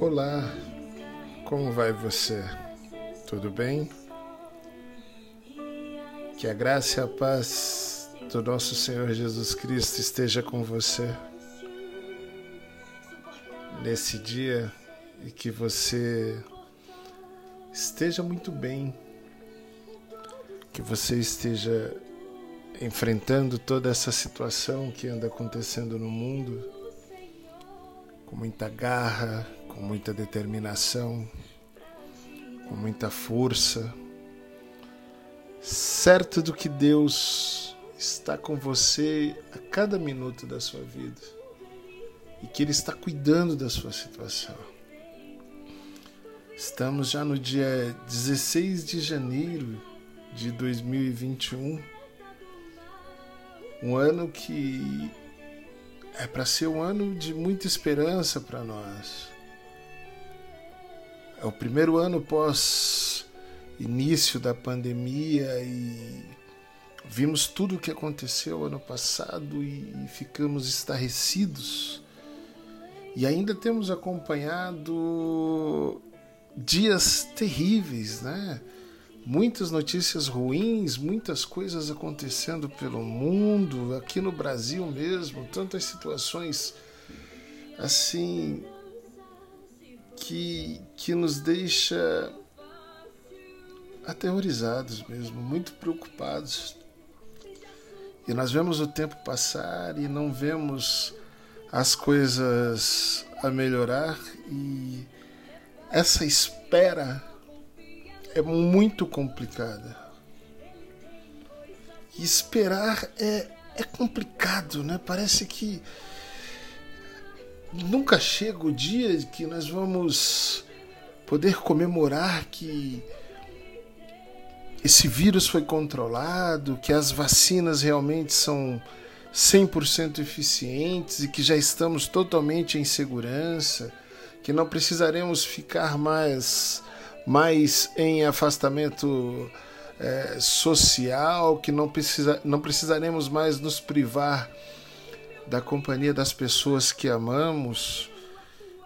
Olá, como vai você? Tudo bem? Que a graça e a paz do nosso Senhor Jesus Cristo esteja com você nesse dia e que você esteja muito bem, que você esteja enfrentando toda essa situação que anda acontecendo no mundo com muita garra, com muita determinação, com muita força, certo do que Deus está com você a cada minuto da sua vida e que Ele está cuidando da sua situação. Estamos já no dia 16 de janeiro de 2021, um ano que é para ser um ano de muita esperança para nós. É o primeiro ano pós início da pandemia e vimos tudo o que aconteceu ano passado e ficamos estarrecidos. E ainda temos acompanhado dias terríveis, né? muitas notícias ruins, muitas coisas acontecendo pelo mundo, aqui no Brasil mesmo, tantas situações assim que, que nos deixa aterrorizados mesmo, muito preocupados. E nós vemos o tempo passar e não vemos as coisas a melhorar e essa espera é muito complicada. E esperar é, é complicado, né? Parece que nunca chega o dia que nós vamos poder comemorar que esse vírus foi controlado, que as vacinas realmente são 100% eficientes e que já estamos totalmente em segurança, que não precisaremos ficar mais mais em afastamento é, social, que não, precisa, não precisaremos mais nos privar da companhia das pessoas que amamos.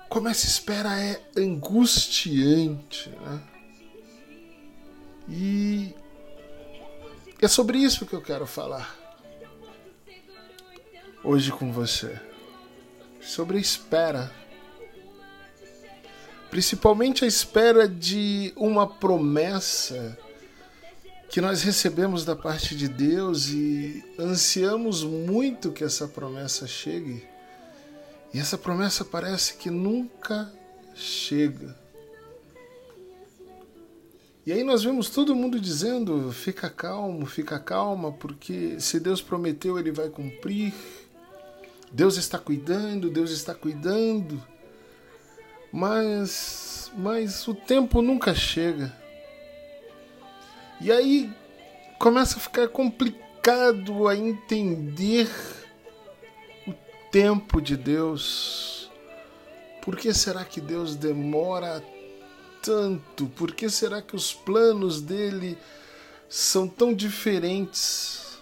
Como essa espera é angustiante, né? E é sobre isso que eu quero falar hoje com você. Sobre a espera principalmente à espera de uma promessa que nós recebemos da parte de Deus e ansiamos muito que essa promessa chegue. E essa promessa parece que nunca chega. E aí nós vemos todo mundo dizendo: fica calmo, fica calma, porque se Deus prometeu, ele vai cumprir. Deus está cuidando, Deus está cuidando mas, mas o tempo nunca chega. E aí começa a ficar complicado a entender o tempo de Deus. Por que será que Deus demora tanto? Por que será que os planos dele são tão diferentes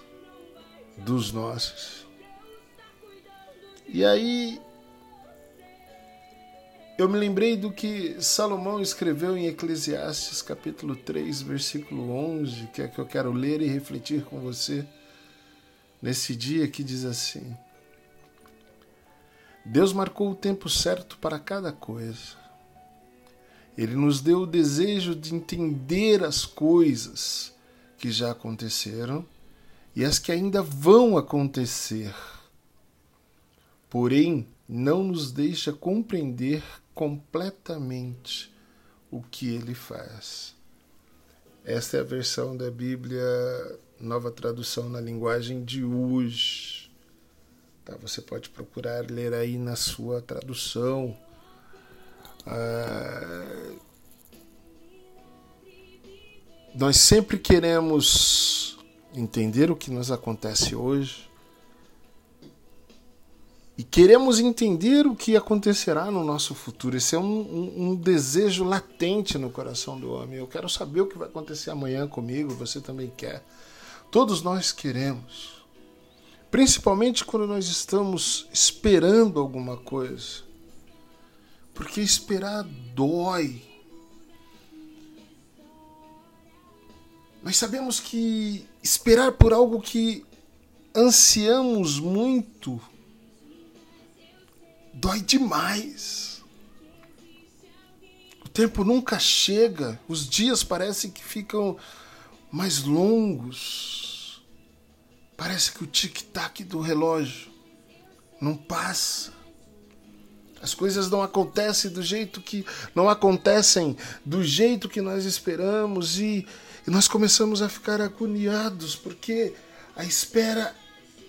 dos nossos? E aí eu me lembrei do que Salomão escreveu em Eclesiastes capítulo 3, versículo 11, que é que eu quero ler e refletir com você nesse dia que diz assim: Deus marcou o tempo certo para cada coisa. Ele nos deu o desejo de entender as coisas que já aconteceram e as que ainda vão acontecer. Porém, não nos deixa compreender completamente o que ele faz. Esta é a versão da Bíblia, nova tradução na linguagem de hoje. Tá, você pode procurar ler aí na sua tradução. Ah, nós sempre queremos entender o que nos acontece hoje, e queremos entender o que acontecerá no nosso futuro. Esse é um, um, um, desejo latente no coração do homem. Eu quero saber o que vai acontecer amanhã comigo, você também quer. Todos nós queremos. Principalmente quando nós estamos esperando alguma coisa. Porque esperar dói. Nós sabemos que esperar por algo que ansiamos muito dói demais. O tempo nunca chega, os dias parecem que ficam mais longos. Parece que o tic-tac do relógio não passa. As coisas não acontecem do jeito que não acontecem do jeito que nós esperamos e, e nós começamos a ficar agoniados porque a espera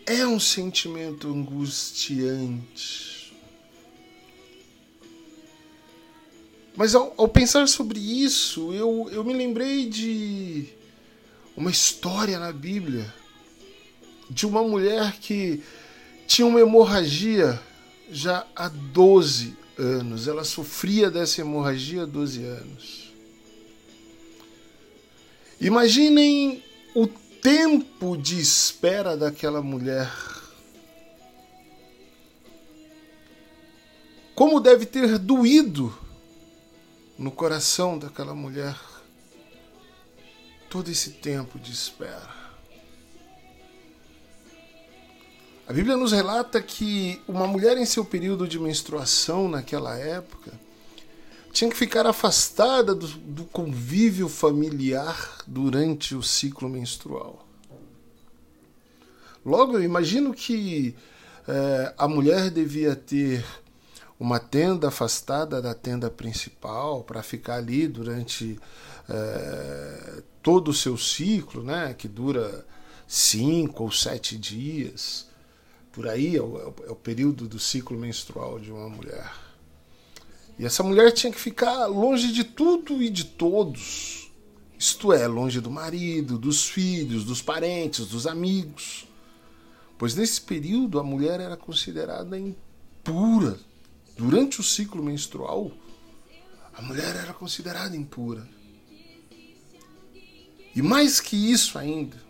é um sentimento angustiante. Mas ao, ao, pensar sobre isso, eu, eu me lembrei de uma história na Bíblia de uma mulher que tinha uma hemorragia já há 12 anos. Ela sofria dessa hemorragia há 12 anos. Imaginem o tempo de espera daquela mulher. Como deve ter doído no coração daquela mulher todo esse tempo de espera. A Bíblia nos relata que uma mulher em seu período de menstruação naquela época tinha que ficar afastada do, do convívio familiar durante o ciclo menstrual. Logo, eu imagino que é, a mulher devia ter uma tenda afastada da tenda principal para ficar ali durante é, todo o seu ciclo, né, que dura cinco ou sete dias. Por aí é o, é o período do ciclo menstrual de uma mulher. E essa mulher tinha que ficar longe de tudo e de todos. Isto é, longe do marido, dos filhos, dos parentes, dos amigos. Pois nesse período a mulher era considerada impura. Durante o ciclo menstrual, a mulher era considerada impura. E mais que isso ainda,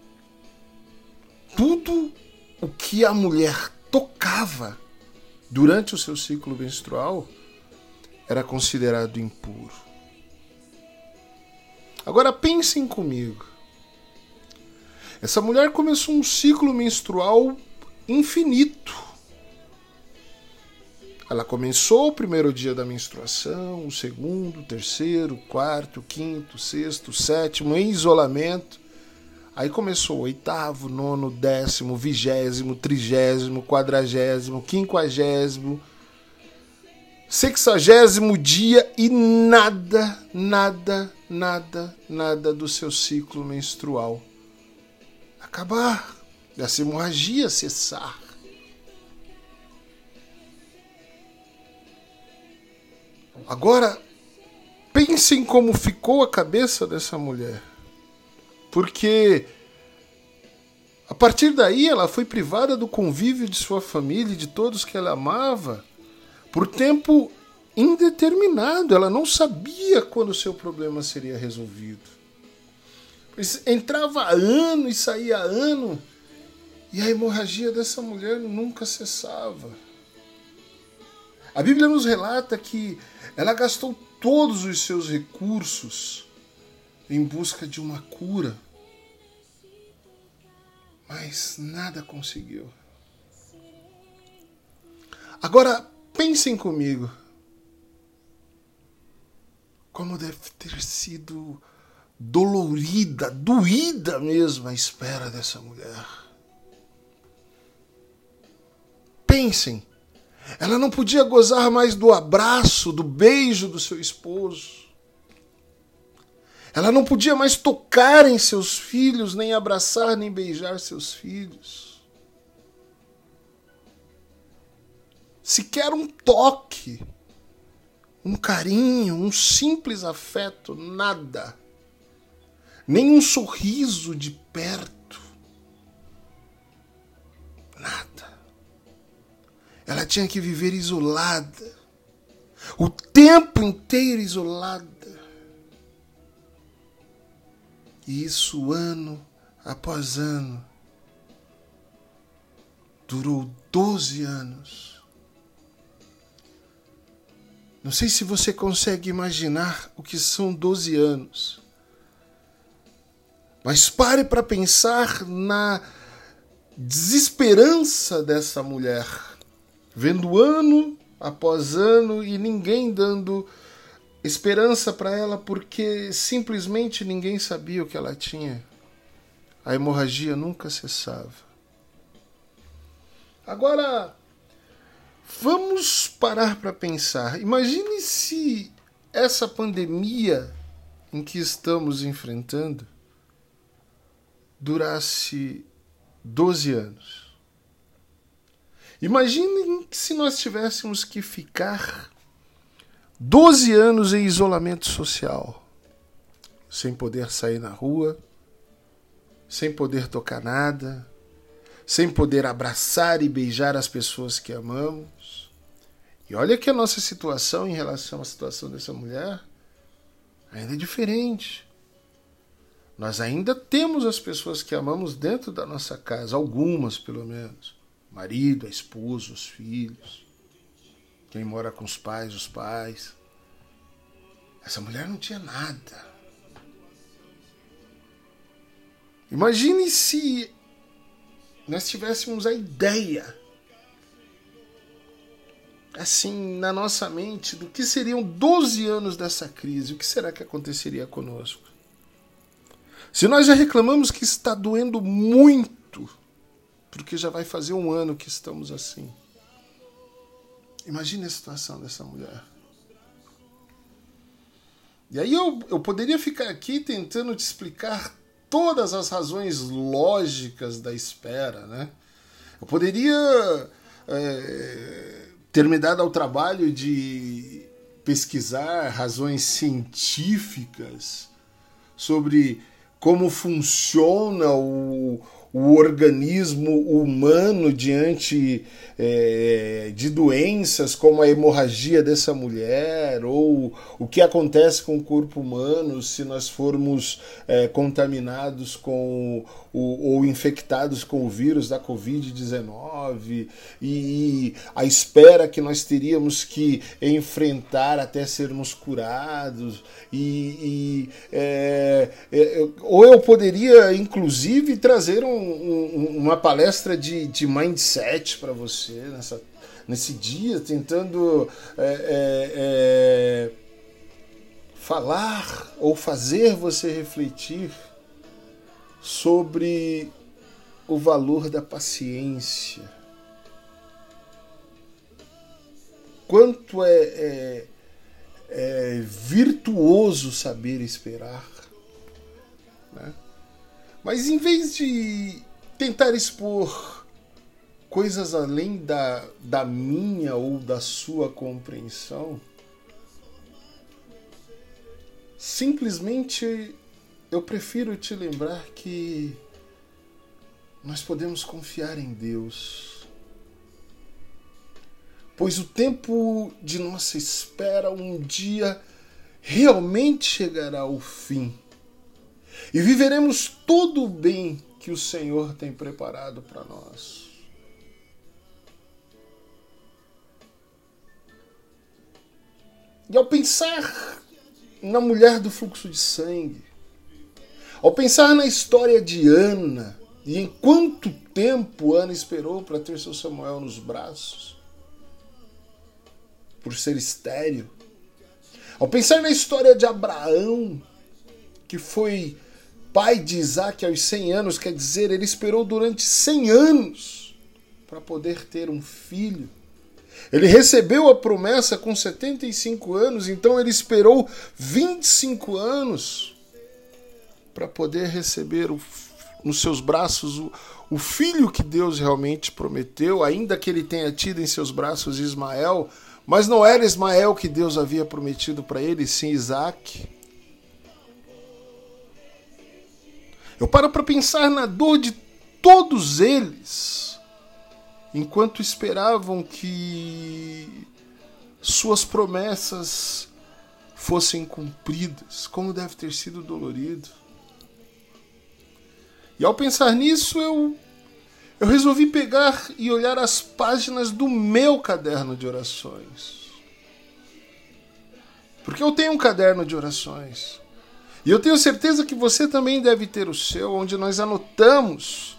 tudo o que a mulher tocava durante o seu ciclo menstrual era considerado impuro. Agora pensem comigo. Essa mulher começou um ciclo menstrual infinito. Ela começou o primeiro dia da menstruação, o segundo, o terceiro, o quarto, o quinto, o sexto, o sétimo, em isolamento. Aí começou o oitavo, nono, décimo, vigésimo, trigésimo, quadragésimo, quinquagésimo, sexagésimo dia e nada, nada, nada, nada do seu ciclo menstrual acabar, dessa hemorragia cessar. Agora, pensem como ficou a cabeça dessa mulher. Porque a partir daí ela foi privada do convívio de sua família e de todos que ela amava por tempo indeterminado. Ela não sabia quando seu problema seria resolvido. Entrava ano e saía ano e a hemorragia dessa mulher nunca cessava. A Bíblia nos relata que ela gastou todos os seus recursos em busca de uma cura, mas nada conseguiu. Agora, pensem comigo. Como deve ter sido dolorida, doída mesmo a espera dessa mulher. Pensem, ela não podia gozar mais do abraço, do beijo do seu esposo. Ela não podia mais tocar em seus filhos, nem abraçar, nem beijar seus filhos. Sequer um toque, um carinho, um simples afeto, nada. Nem um sorriso de perto. Nada. Ela tinha que viver isolada. O tempo inteiro isolada e isso ano após ano. Durou 12 anos. Não sei se você consegue imaginar o que são 12 anos. Mas pare para pensar na desesperança dessa mulher, vendo ano após ano e ninguém dando esperança para ela porque simplesmente ninguém sabia o que ela tinha. A hemorragia nunca cessava. Agora, Vamos parar para pensar. Imagine se essa pandemia em que estamos enfrentando durasse 12 anos. Imagine se nós tivéssemos que ficar 12 anos em isolamento social, sem poder sair na rua, sem poder tocar nada, sem poder abraçar e beijar as pessoas que amamos. E olha que a nossa situação em relação à situação dessa mulher ainda é diferente. Nós ainda temos as pessoas que amamos dentro da nossa casa, algumas pelo menos. Marido, a esposa, os filhos. Quem mora com os pais, os pais. Essa mulher não tinha nada. Imagine se nós tivéssemos a ideia, assim, na nossa mente, do que seriam 12 anos dessa crise, o que será que aconteceria conosco? Se nós já reclamamos que está doendo muito, porque já vai fazer um ano que estamos assim. Imagine a situação dessa mulher. E aí eu, eu poderia ficar aqui tentando te explicar todas as razões lógicas da espera, né? Eu poderia é, ter me dado ao trabalho de pesquisar razões científicas sobre como funciona o, o organismo humano diante é, de doenças como a hemorragia dessa mulher, ou o que acontece com o corpo humano se nós formos é, contaminados com o, ou infectados com o vírus da Covid-19, e, a espera que nós teríamos que enfrentar até sermos curados, e, e é, é, ou eu poderia inclusive trazer um um, uma palestra de, de mindset para você nessa, nesse dia, tentando é, é, é, falar ou fazer você refletir sobre o valor da paciência. Quanto é, é, é virtuoso saber esperar. Mas em vez de tentar expor coisas além da, da minha ou da sua compreensão, simplesmente eu prefiro te lembrar que nós podemos confiar em Deus. Pois o tempo de nossa espera um dia realmente chegará ao fim e viveremos todo o bem que o Senhor tem preparado para nós. E ao pensar na mulher do fluxo de sangue, ao pensar na história de Ana e em quanto tempo Ana esperou para ter seu Samuel nos braços, por ser estéril, ao pensar na história de Abraão, que foi pai de Isaac aos 100 anos, quer dizer, ele esperou durante 100 anos para poder ter um filho. Ele recebeu a promessa com 75 anos, então ele esperou 25 anos para poder receber o, nos seus braços o, o filho que Deus realmente prometeu, ainda que ele tenha tido em seus braços Ismael, mas não era Ismael que Deus havia prometido para ele, sim Isaac. Eu paro para pensar na dor de todos eles, enquanto esperavam que suas promessas fossem cumpridas. Como deve ter sido dolorido. E ao pensar nisso, eu, eu resolvi pegar e olhar as páginas do meu caderno de orações. Porque eu tenho um caderno de orações. E eu tenho certeza que você também deve ter o seu, onde nós anotamos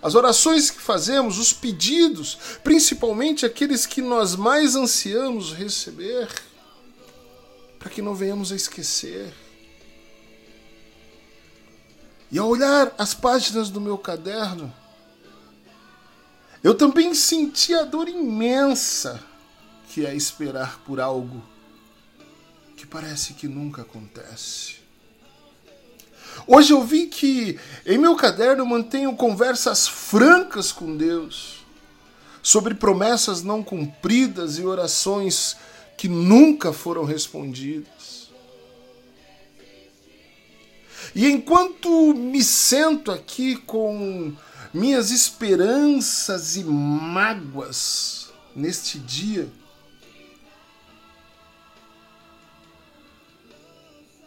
as orações que fazemos, os pedidos, principalmente aqueles que nós mais ansiamos receber, para que não venhamos a esquecer. E ao olhar as páginas do meu caderno, eu também senti a dor imensa que é esperar por algo que parece que nunca acontece. Hoje eu vi que em meu caderno mantenho conversas francas com Deus sobre promessas não cumpridas e orações que nunca foram respondidas. E enquanto me sento aqui com minhas esperanças e mágoas neste dia,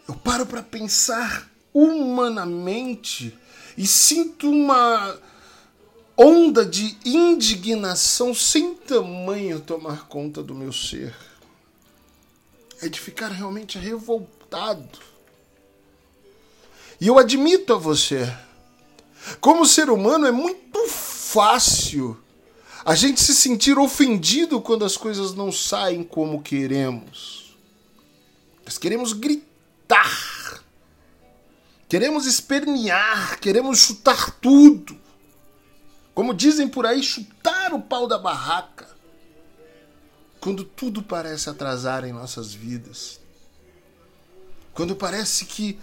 eu paro para pensar humanamente e sinto uma onda de indignação sem tamanho tomar conta do meu ser. É de ficar realmente revoltado. E eu admito a você, como ser humano é muito fácil a gente se sentir ofendido quando as coisas não saem como queremos. Nós queremos gritar Queremos espernear, queremos chutar tudo. Como dizem por aí, chutar o pau da barraca. Quando tudo parece atrasar em nossas vidas. Quando parece que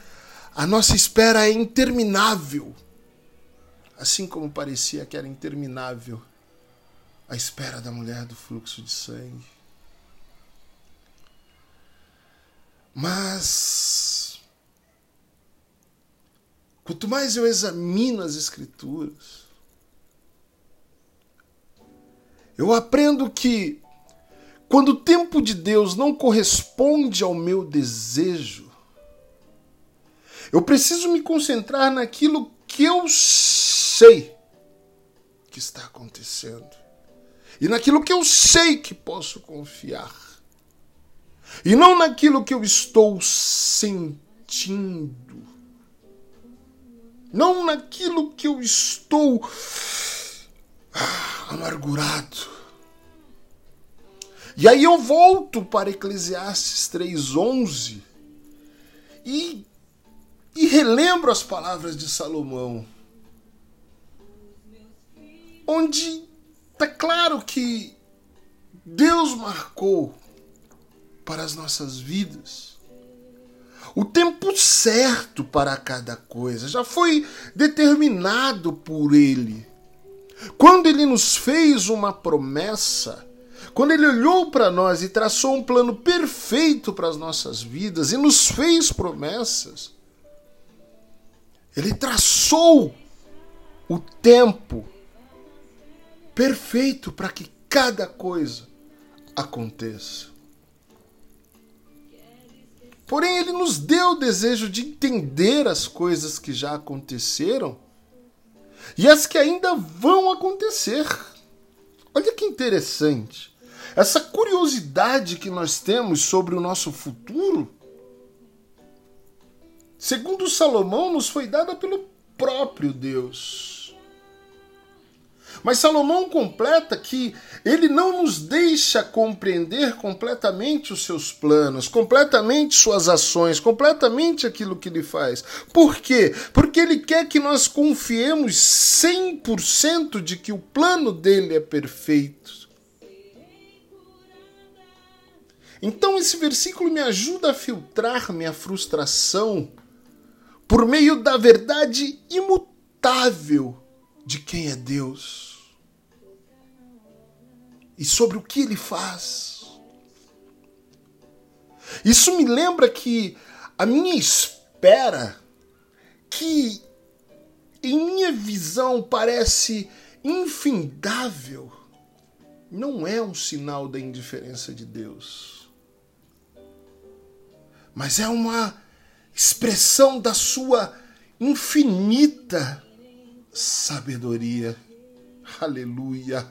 a nossa espera é interminável. Assim como parecia que era interminável a espera da mulher do fluxo de sangue. Mas Quanto mais eu examino as Escrituras, eu aprendo que quando o tempo de Deus não corresponde ao meu desejo, eu preciso me concentrar naquilo que eu sei que está acontecendo e naquilo que eu sei que posso confiar e não naquilo que eu estou sentindo não naquilo que eu estou amargurado. E aí eu volto para Eclesiastes 3:11 e e relembro as palavras de Salomão, onde está claro que Deus marcou para as nossas vidas o tempo certo para cada coisa, já foi determinado por Ele. Quando Ele nos fez uma promessa, quando Ele olhou para nós e traçou um plano perfeito para as nossas vidas e nos fez promessas, Ele traçou o tempo perfeito para que cada coisa aconteça. Porém, ele nos deu o desejo de entender as coisas que já aconteceram e as que ainda vão acontecer. Olha que interessante. Essa curiosidade que nós temos sobre o nosso futuro, segundo Salomão, nos foi dada pelo próprio Deus. Mas Salomão completa que ele não nos deixa compreender completamente os seus planos, completamente suas ações, completamente aquilo que ele faz. Por quê? Porque ele quer que nós confiemos 100% de que o plano dele é perfeito. Então esse versículo me ajuda a filtrar minha frustração por meio da verdade imutável de quem é Deus e sobre o que ele faz. Isso me lembra que a minha espera, que em minha visão parece infindável, não é um sinal da indiferença de Deus, mas é uma expressão da sua infinita sabedoria. Aleluia.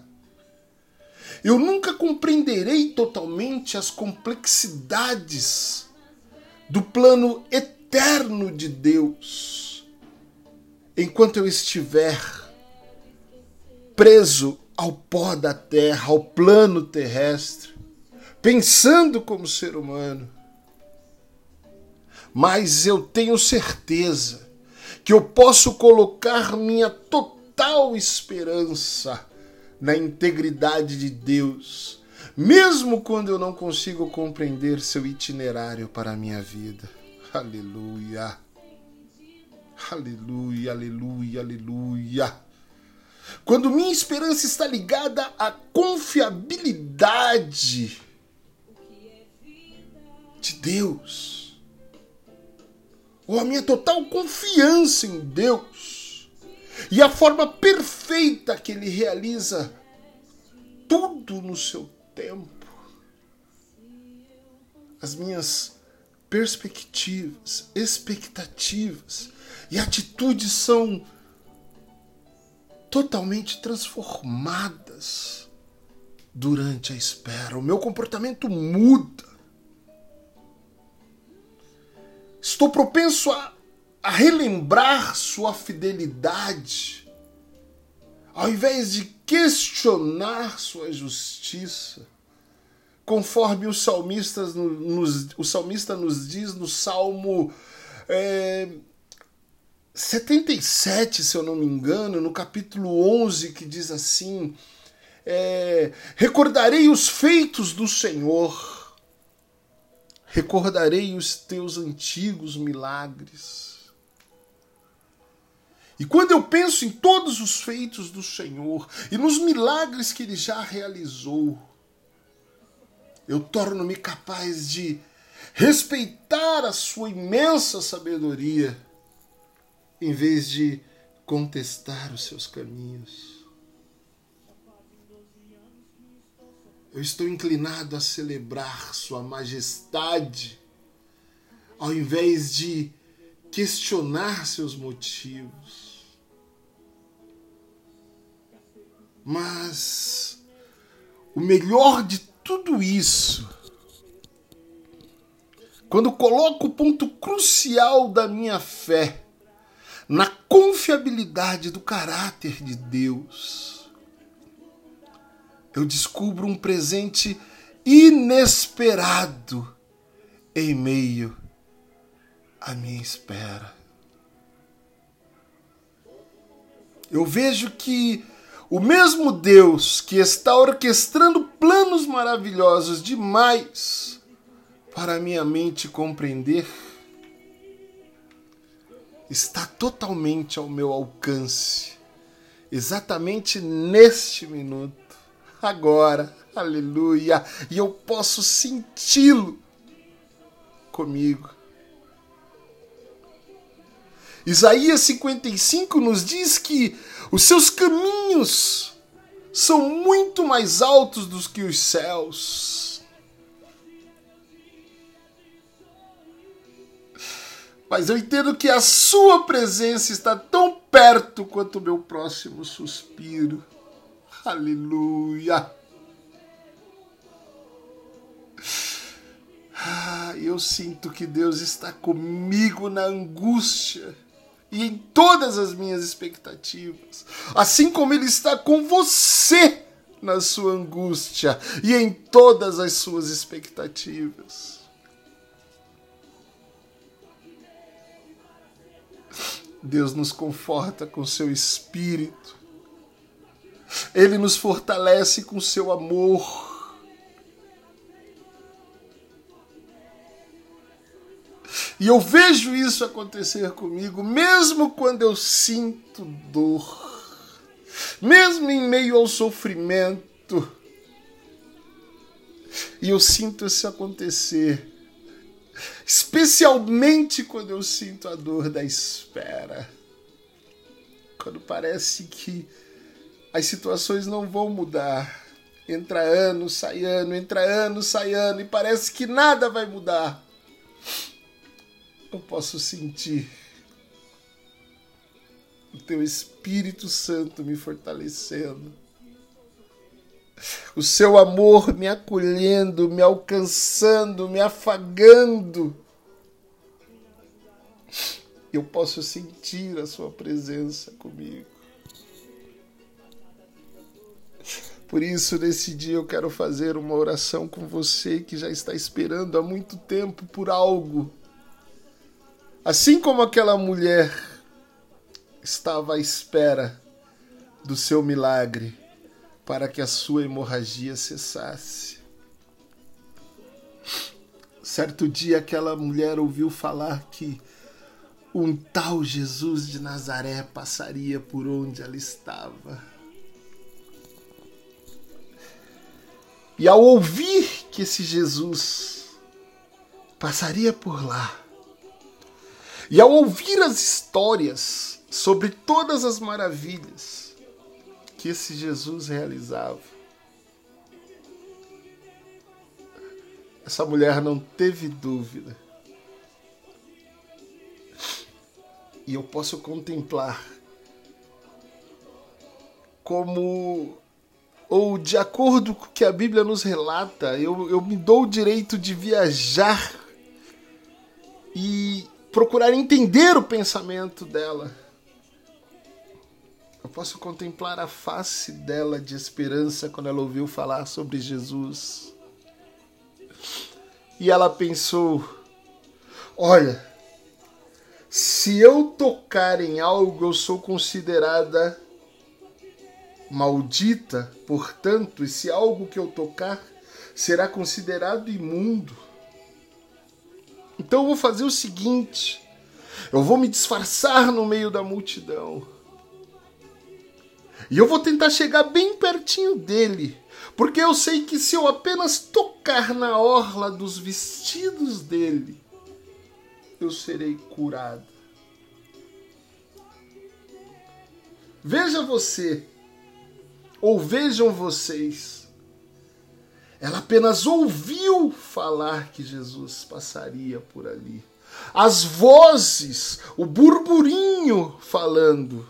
Eu nunca compreenderei totalmente as complexidades do plano eterno de Deus, enquanto eu estiver preso ao pó da terra, ao plano terrestre, pensando como ser humano. Mas eu tenho certeza que eu posso colocar minha total esperança na integridade de Deus, mesmo quando eu não consigo compreender seu itinerário para a minha vida. Aleluia. Aleluia, aleluia, aleluia. Quando minha esperança está ligada à confiabilidade de Deus, ou a minha total confiança em Deus, e a forma perfeita que Ele realiza tudo no seu tempo, as minhas perspectivas, expectativas e atitudes são totalmente transformadas durante a espera. O meu comportamento muda. Estou propenso a, a relembrar sua fidelidade, ao invés de questionar sua justiça, conforme o salmista nos, o salmista nos diz no Salmo é, 77, se eu não me engano, no capítulo 11, que diz assim: é, Recordarei os feitos do Senhor, recordarei os teus antigos milagres. E quando eu penso em todos os feitos do Senhor e nos milagres que ele já realizou, eu torno-me capaz de respeitar a sua imensa sabedoria em vez de contestar os seus caminhos. Eu estou inclinado a celebrar Sua Majestade, ao invés de questionar seus motivos. Mas o melhor de tudo isso, quando coloco o ponto crucial da minha fé, na confiabilidade do caráter de Deus. Eu descubro um presente inesperado em meio à minha espera. Eu vejo que o mesmo Deus que está orquestrando planos maravilhosos demais para minha mente compreender está totalmente ao meu alcance, exatamente neste minuto, agora, aleluia, e eu posso senti-lo comigo. Isaías 55 nos diz que os seus caminhos são muito mais altos do que os céus Mas eu entendo que a sua presença está tão perto quanto o meu próximo suspiro. Aleluia. Ah, eu sinto que Deus está comigo na angústia e em todas as minhas expectativas, assim como Ele está com você na sua angústia e em todas as suas expectativas. Deus nos conforta com seu espírito. Ele nos fortalece com seu amor. E eu vejo isso acontecer comigo, mesmo quando eu sinto dor, mesmo em meio ao sofrimento. E eu sinto isso acontecer especialmente quando eu sinto a dor da espera. Quando parece que as situações não vão mudar. Entra ano, sai ano, entra ano, sai ano, e parece que nada vai mudar. Eu posso sentir o teu Espírito Santo me fortalecendo o seu amor me acolhendo, me alcançando, me afagando. Eu posso sentir a sua presença comigo. Por isso, nesse dia, eu quero fazer uma oração com você que já está esperando há muito tempo por algo. Assim como aquela mulher estava à espera do seu milagre para que a sua hemorragia cessasse. Certo dia, aquela mulher ouviu falar que um tal Jesus de Nazaré passaria por onde ela estava. E ao ouvir que esse Jesus passaria por lá, e ao ouvir as histórias sobre todas as maravilhas que esse Jesus realizava, essa mulher não teve dúvida. E eu posso contemplar como ou de acordo com o que a Bíblia nos relata, eu, eu me dou o direito de viajar e procurar entender o pensamento dela. Eu posso contemplar a face dela de esperança quando ela ouviu falar sobre Jesus. E ela pensou: olha, se eu tocar em algo, eu sou considerada maldita, portanto, e se algo que eu tocar será considerado imundo. Então eu vou fazer o seguinte: eu vou me disfarçar no meio da multidão. E eu vou tentar chegar bem pertinho dele, porque eu sei que se eu apenas tocar na orla dos vestidos dele, eu serei curado. Veja você ou vejam vocês, ela apenas ouviu falar que Jesus passaria por ali. As vozes, o burburinho falando: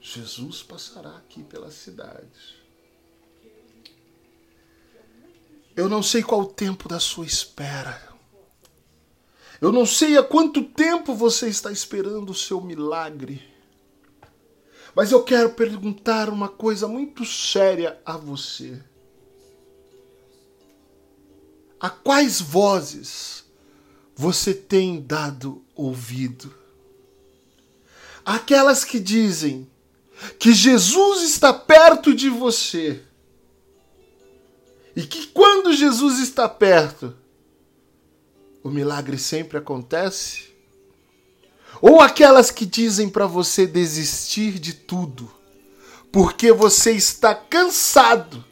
Jesus passará aqui pela cidade. Eu não sei qual o tempo da sua espera. Eu não sei há quanto tempo você está esperando o seu milagre. Mas eu quero perguntar uma coisa muito séria a você. A quais vozes você tem dado ouvido? Aquelas que dizem que Jesus está perto de você e que quando Jesus está perto, o milagre sempre acontece? Ou aquelas que dizem para você desistir de tudo, porque você está cansado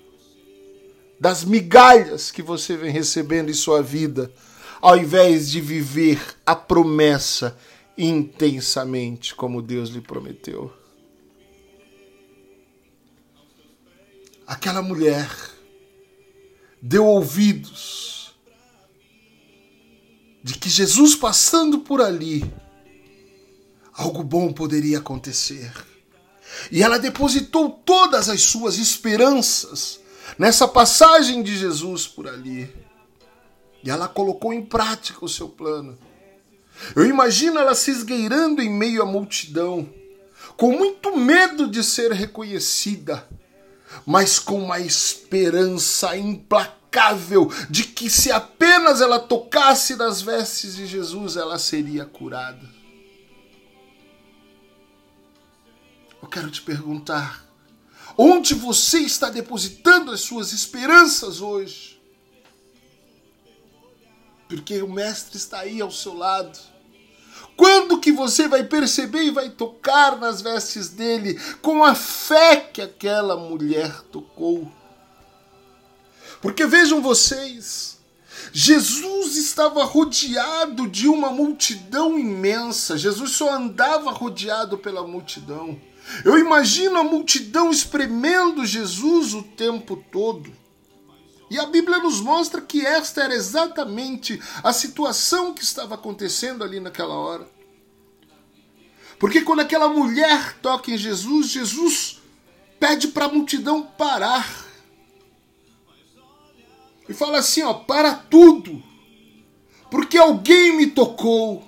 das migalhas que você vem recebendo em sua vida, ao invés de viver a promessa intensamente como Deus lhe prometeu. Aquela mulher deu ouvidos de que Jesus passando por ali algo bom poderia acontecer. E ela depositou todas as suas esperanças nessa passagem de Jesus por ali. E ela colocou em prática o seu plano. Eu imagino ela se esgueirando em meio à multidão, com muito medo de ser reconhecida, mas com uma esperança implacável de que se apenas ela tocasse nas vestes de Jesus, ela seria curada. Eu quero te perguntar: onde você está depositando as suas esperanças hoje? Porque o Mestre está aí ao seu lado. Quando que você vai perceber e vai tocar nas vestes dele com a fé que aquela mulher tocou? Porque vejam vocês, Jesus estava rodeado de uma multidão imensa. Jesus só andava rodeado pela multidão. Eu imagino a multidão espremendo Jesus o tempo todo. E a Bíblia nos mostra que esta era exatamente a situação que estava acontecendo ali naquela hora. Porque quando aquela mulher toca em Jesus, Jesus pede para a multidão parar. E fala assim: ó, para tudo, porque alguém me tocou.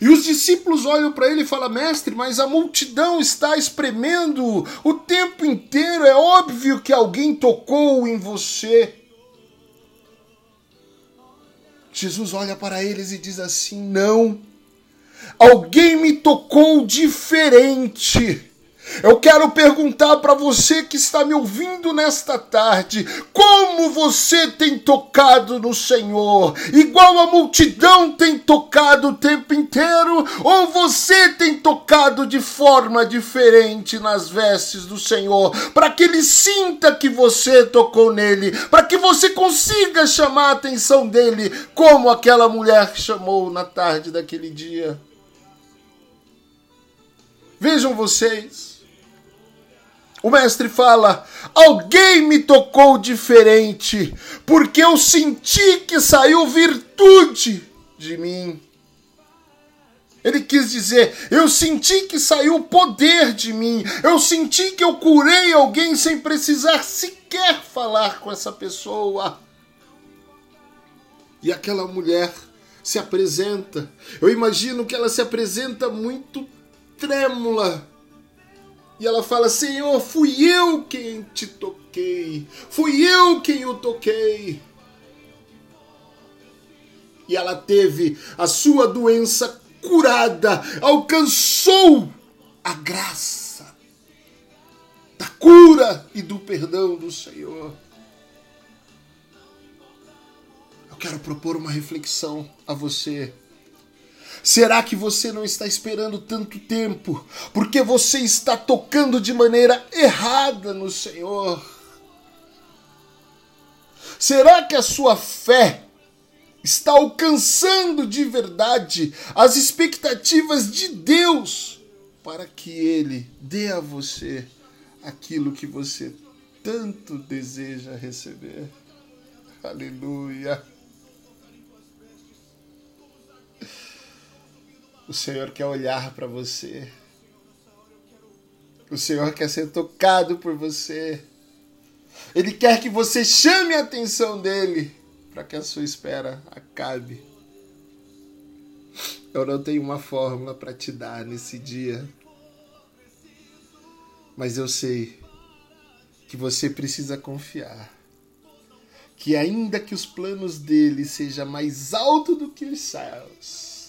E os discípulos olham para ele e falam: Mestre, mas a multidão está espremendo o tempo inteiro. É óbvio que alguém tocou em você. Jesus olha para eles e diz assim: Não, alguém me tocou diferente. Eu quero perguntar para você que está me ouvindo nesta tarde: como você tem tocado no Senhor? Igual a multidão tem tocado o tempo inteiro? Ou você tem tocado de forma diferente nas vestes do Senhor? Para que ele sinta que você tocou nele, para que você consiga chamar a atenção dele, como aquela mulher chamou na tarde daquele dia. Vejam vocês. O mestre fala: Alguém me tocou diferente, porque eu senti que saiu virtude de mim. Ele quis dizer: Eu senti que saiu poder de mim. Eu senti que eu curei alguém sem precisar sequer falar com essa pessoa. E aquela mulher se apresenta. Eu imagino que ela se apresenta muito trêmula e ela fala: Senhor, fui eu quem te toquei, fui eu quem o toquei. E ela teve a sua doença curada, alcançou a graça da cura e do perdão do Senhor. Eu quero propor uma reflexão a você Será que você não está esperando tanto tempo porque você está tocando de maneira errada no Senhor? Será que a sua fé está alcançando de verdade as expectativas de Deus para que Ele dê a você aquilo que você tanto deseja receber? Aleluia! O Senhor quer olhar para você. O Senhor quer ser tocado por você. Ele quer que você chame a atenção dele para que a sua espera acabe. Eu não tenho uma fórmula para te dar nesse dia. Mas eu sei que você precisa confiar. Que ainda que os planos dele sejam mais altos do que os céus,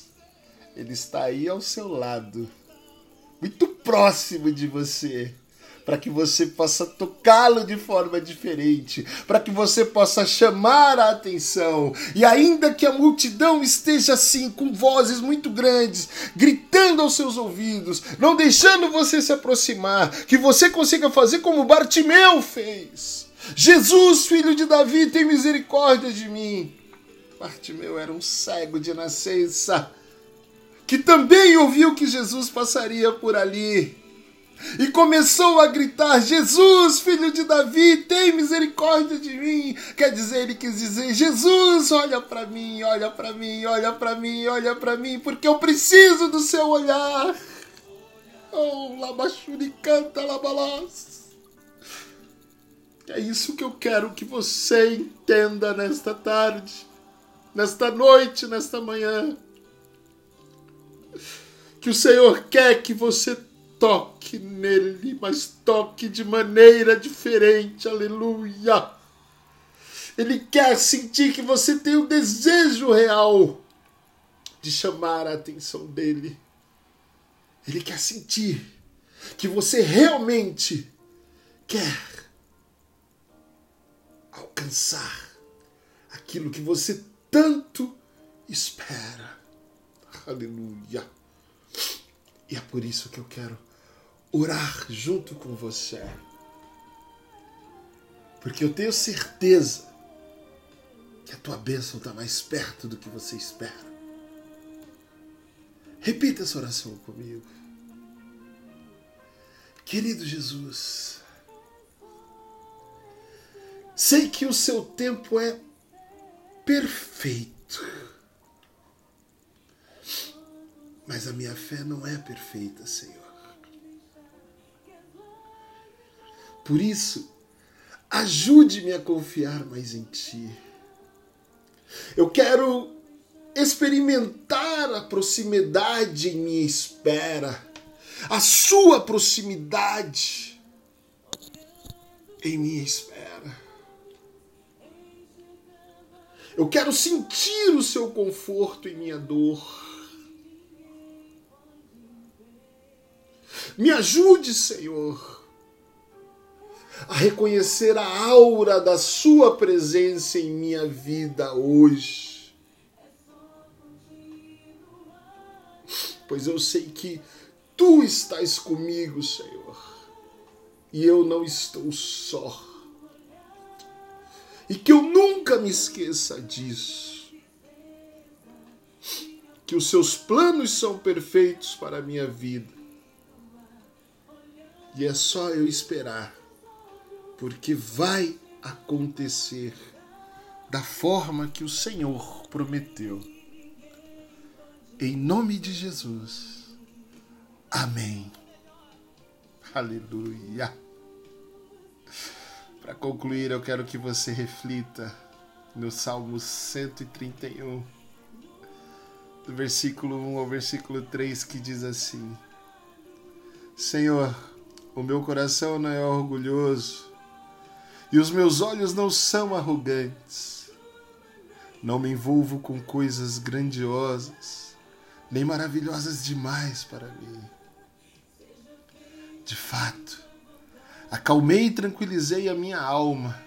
ele está aí ao seu lado, muito próximo de você, para que você possa tocá-lo de forma diferente, para que você possa chamar a atenção. E ainda que a multidão esteja assim, com vozes muito grandes, gritando aos seus ouvidos, não deixando você se aproximar, que você consiga fazer como Bartimeu fez. Jesus, filho de Davi, tem misericórdia de mim. Bartimeu era um cego de nascença que também ouviu que Jesus passaria por ali. E começou a gritar: Jesus, filho de Davi, tem misericórdia de mim. Quer dizer, ele quis dizer: Jesus, olha para mim, olha para mim, olha para mim, olha para mim, porque eu preciso do seu olhar. Oh, Labachuri canta Labalás. É isso que eu quero que você entenda nesta tarde, nesta noite, nesta manhã que o Senhor quer que você toque nele, mas toque de maneira diferente. Aleluia. Ele quer sentir que você tem o desejo real de chamar a atenção dele. Ele quer sentir que você realmente quer alcançar aquilo que você tanto espera. Aleluia. E é por isso que eu quero orar junto com você. Porque eu tenho certeza que a tua bênção está mais perto do que você espera. Repita essa oração comigo. Querido Jesus, sei que o seu tempo é perfeito mas a minha fé não é perfeita, Senhor. Por isso, ajude-me a confiar mais em Ti. Eu quero experimentar a proximidade em minha espera, a sua proximidade em minha espera. Eu quero sentir o seu conforto em minha dor. Me ajude, Senhor, a reconhecer a aura da Sua presença em minha vida hoje. Pois eu sei que Tu estás comigo, Senhor, e eu não estou só. E que eu nunca me esqueça disso. Que os seus planos são perfeitos para a minha vida e é só eu esperar, porque vai acontecer da forma que o Senhor prometeu. Em nome de Jesus. Amém. Aleluia. Para concluir, eu quero que você reflita no Salmo 131, do versículo 1 ao versículo 3, que diz assim: Senhor, o meu coração não é orgulhoso e os meus olhos não são arrogantes. Não me envolvo com coisas grandiosas, nem maravilhosas demais para mim. De fato, acalmei e tranquilizei a minha alma.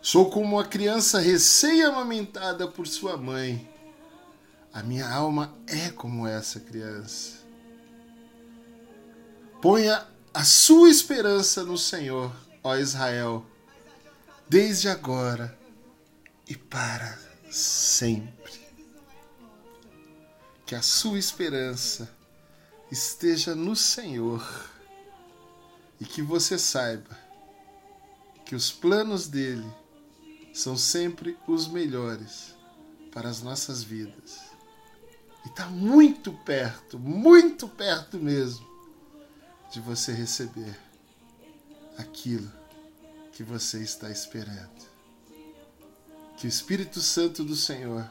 Sou como uma criança recém-amamentada por sua mãe. A minha alma é como essa criança. Ponha a sua esperança no Senhor, ó Israel, desde agora e para sempre. Que a sua esperança esteja no Senhor e que você saiba que os planos dele são sempre os melhores para as nossas vidas. E está muito perto, muito perto mesmo de você receber aquilo que você está esperando. Que o Espírito Santo do Senhor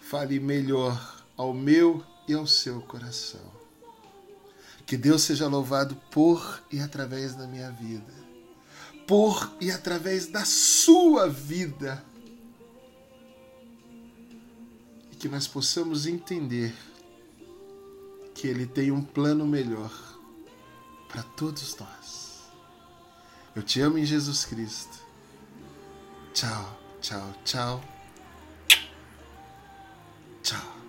fale melhor ao meu e ao seu coração. Que Deus seja louvado por e através da minha vida, por e através da sua vida. E que nós possamos entender que Ele tem um plano melhor para todos nós. Eu te amo em Jesus Cristo. Tchau, tchau, tchau. Tchau.